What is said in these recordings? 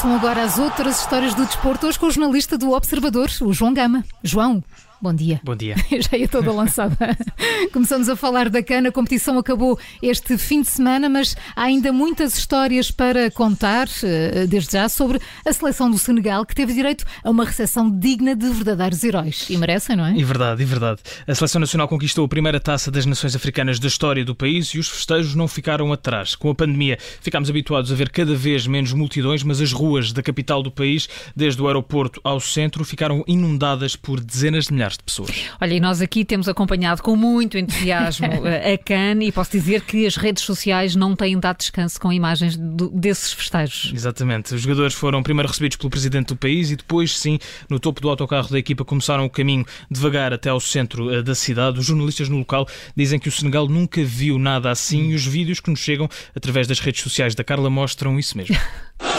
Começam agora as outras histórias do desporto, hoje com o jornalista do Observador, o João Gama. João, Bom dia. Bom dia. Já ia toda lançada. Começamos a falar da cana. A competição acabou este fim de semana, mas há ainda muitas histórias para contar, eh, desde já, sobre a seleção do Senegal, que teve direito a uma recepção digna de verdadeiros heróis. E merecem, não é? E verdade, e verdade. A seleção nacional conquistou a primeira taça das nações africanas da história do país e os festejos não ficaram atrás. Com a pandemia, ficámos habituados a ver cada vez menos multidões, mas as ruas da capital do país, desde o aeroporto ao centro, ficaram inundadas por dezenas de milhares milhares de pessoas. Olha, e nós aqui temos acompanhado com muito entusiasmo eh, a CAN e posso dizer que as redes sociais não têm dado descanso com imagens do, desses festejos. Exatamente. Os jogadores foram primeiro recebidos pelo presidente do país e depois, sim, no topo do autocarro da equipa começaram o caminho devagar até ao centro eh, da cidade. Os jornalistas no local dizem que o Senegal nunca viu nada assim e os vídeos que nos chegam através das redes sociais da Carla mostram isso mesmo.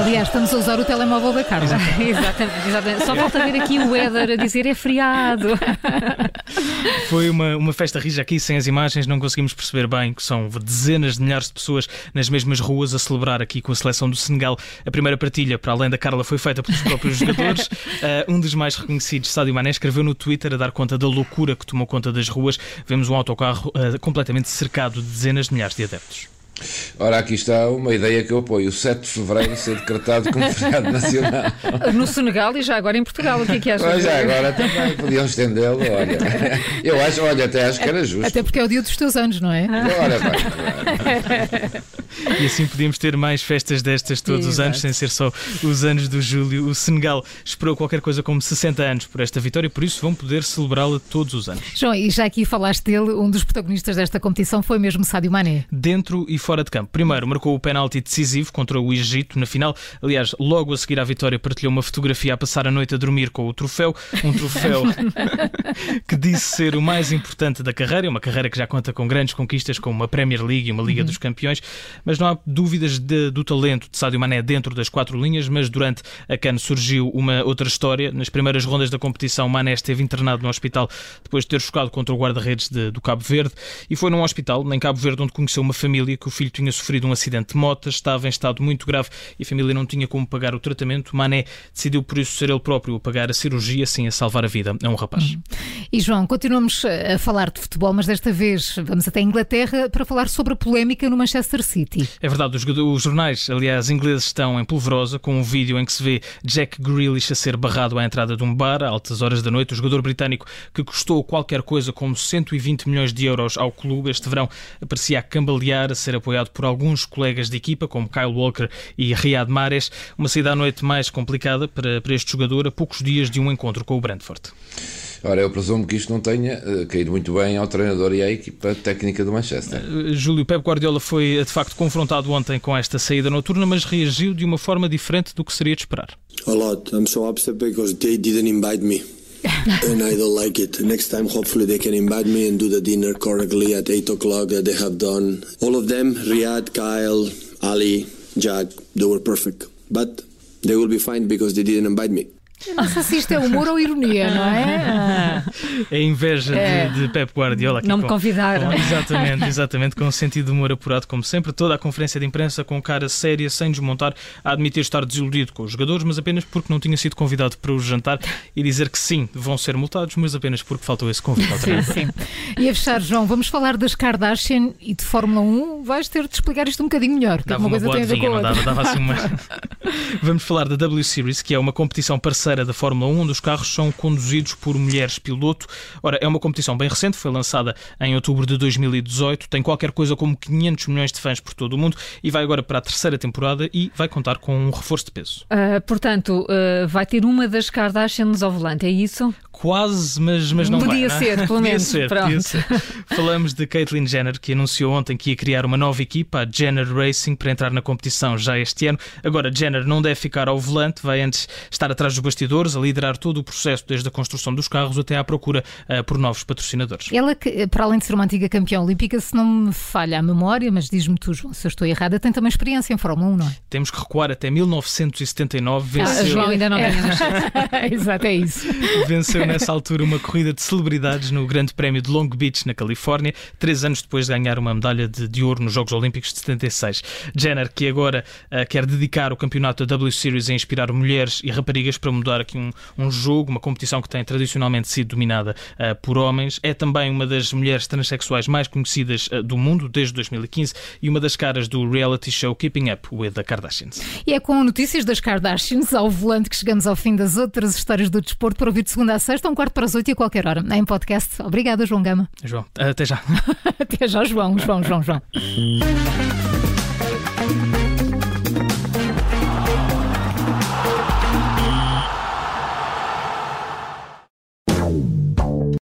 Aliás, estamos a usar o telemóvel da Carla. exatamente, exatamente. Só falta ver aqui o Éder a dizer é friado. Foi uma, uma festa rija aqui, sem as imagens, não conseguimos perceber bem que são dezenas de milhares de pessoas nas mesmas ruas a celebrar aqui com a seleção do Senegal. A primeira partilha, para além da Carla, foi feita pelos próprios jogadores. Uh, um dos mais reconhecidos, Sadio Mané, escreveu no Twitter a dar conta da loucura que tomou conta das ruas. Vemos um autocarro uh, completamente cercado de dezenas de milhares de adeptos. Ora, aqui está uma ideia que eu apoio: o 7 de fevereiro ser decretado como feriado nacional. No Senegal e já agora em Portugal, o que é que achas? Pois já agora também podiam estendê-lo, olha. Eu acho, olha, até acho que era justo. Até porque é o dia dos teus anos, não é? Ora bem. E assim podíamos ter mais festas destas todos Exato. os anos, sem ser só os anos do Júlio. O Senegal esperou qualquer coisa como 60 anos por esta vitória, por isso vão poder celebrá-la todos os anos. João, e já aqui falaste dele, um dos protagonistas desta competição foi mesmo Sádio Mané. Dentro e fora fora de campo. Primeiro, marcou o penalti decisivo contra o Egito na final. Aliás, logo a seguir à vitória, partilhou uma fotografia a passar a noite a dormir com o troféu. Um troféu que disse ser o mais importante da carreira. Uma carreira que já conta com grandes conquistas, como uma Premier League e uma Liga uhum. dos Campeões. Mas não há dúvidas de, do talento de Sádio Mané dentro das quatro linhas. Mas durante a CAN surgiu uma outra história. Nas primeiras rondas da competição, Mané esteve internado no hospital depois de ter jogado contra o guarda-redes do Cabo Verde. E foi num hospital, em Cabo Verde, onde conheceu uma família que o filho tinha sofrido um acidente de moto, estava em estado muito grave e a família não tinha como pagar o tratamento. Mané decidiu por isso ser ele próprio a pagar a cirurgia, assim a salvar a vida a um rapaz. Uhum. E João, continuamos a falar de futebol, mas desta vez vamos até a Inglaterra para falar sobre a polémica no Manchester City. É verdade, os, os jornais, aliás, ingleses estão em polvorosa com um vídeo em que se vê Jack Grealish a ser barrado à entrada de um bar a altas horas da noite. O jogador britânico que custou qualquer coisa como 120 milhões de euros ao clube este verão aparecia a cambalear, a ser apoiado por alguns colegas de equipa, como Kyle Walker e Riyad Mahrez. Uma saída à noite mais complicada para, para este jogador a poucos dias de um encontro com o Brentford. Ora, eu presumo que isto não tenha uh, caído muito bem ao treinador e à equipa técnica do Manchester. Uh, Júlio Pep Guardiola foi de facto confrontado ontem com esta saída noturna, mas reagiu de uma forma diferente do que seria de esperar. A lot. I'm so upset because they didn't invite me. and I don't like it. Next time, hopefully, they can invite me and do the dinner correctly at 8 o'clock that they have done. All of them, Riyad, Kyle, Ali, Jack, they were perfect. But they will be fine because they didn't invite me. Não sei se isto é humor ou ironia, não é? É inveja é. De, de Pep Guardiola. Não me convidaram. Com, exatamente, exatamente, com um sentido de humor apurado, como sempre. Toda a conferência de imprensa com cara séria, sem desmontar, a admitir estar desiludido com os jogadores, mas apenas porque não tinha sido convidado para o jantar e dizer que sim, vão ser multados, mas apenas porque faltou esse convite Sim, sim. E a fechar, João, vamos falar das Kardashian e de Fórmula 1. Vais ter de explicar isto um bocadinho melhor. Dava uma, uma a ver com não dava, dava assim uma... vamos falar da W Series, que é uma competição parceira da Fórmula 1, onde os carros são conduzidos por mulheres piloto. Ora, é uma competição bem recente, foi lançada em outubro de 2018, tem qualquer coisa como 500 milhões de fãs por todo o mundo e vai agora para a terceira temporada e vai contar com um reforço de peso. Uh, portanto, uh, vai ter uma das Kardashians ao volante, é isso? Quase, mas, mas não podia vai, ser, não? pelo menos. Podia ser, podia ser. Falamos de Caitlyn Jenner, que anunciou ontem que ia criar uma nova equipa, a Jenner Racing, para entrar na competição já este ano. Agora, Jenner não deve ficar ao volante, vai antes estar atrás dos bastidores, a liderar todo o processo, desde a construção dos carros até à procura uh, por novos patrocinadores. Ela, que, para além de ser uma antiga campeã olímpica, se não me falha a memória, mas diz-me tu, João, se eu estou errada, tem também experiência em Fórmula 1, não é? Temos que recuar até 1979. Venceu... Ah, João ainda não é. Exato, é isso. Venceu nessa altura uma corrida de celebridades no Grande Prémio de Long Beach, na Califórnia, três anos depois de ganhar uma medalha de, de ouro nos Jogos Olímpicos de 76. Jenner, que agora uh, quer dedicar o campeonato da W Series a inspirar mulheres e raparigas para mudar aqui um, um jogo, uma competição que tem tradicionalmente sido dominada uh, por homens, é também uma das mulheres transexuais mais conhecidas uh, do mundo desde 2015 e uma das caras do reality show Keeping Up with the Kardashians. E é com notícias das Kardashians ao volante que chegamos ao fim das outras histórias do desporto para ouvir de segunda a sexta, um quarto para as oito e a qualquer hora, em podcast. Obrigada, João Gama. João, até já. até já, João, João, João, João.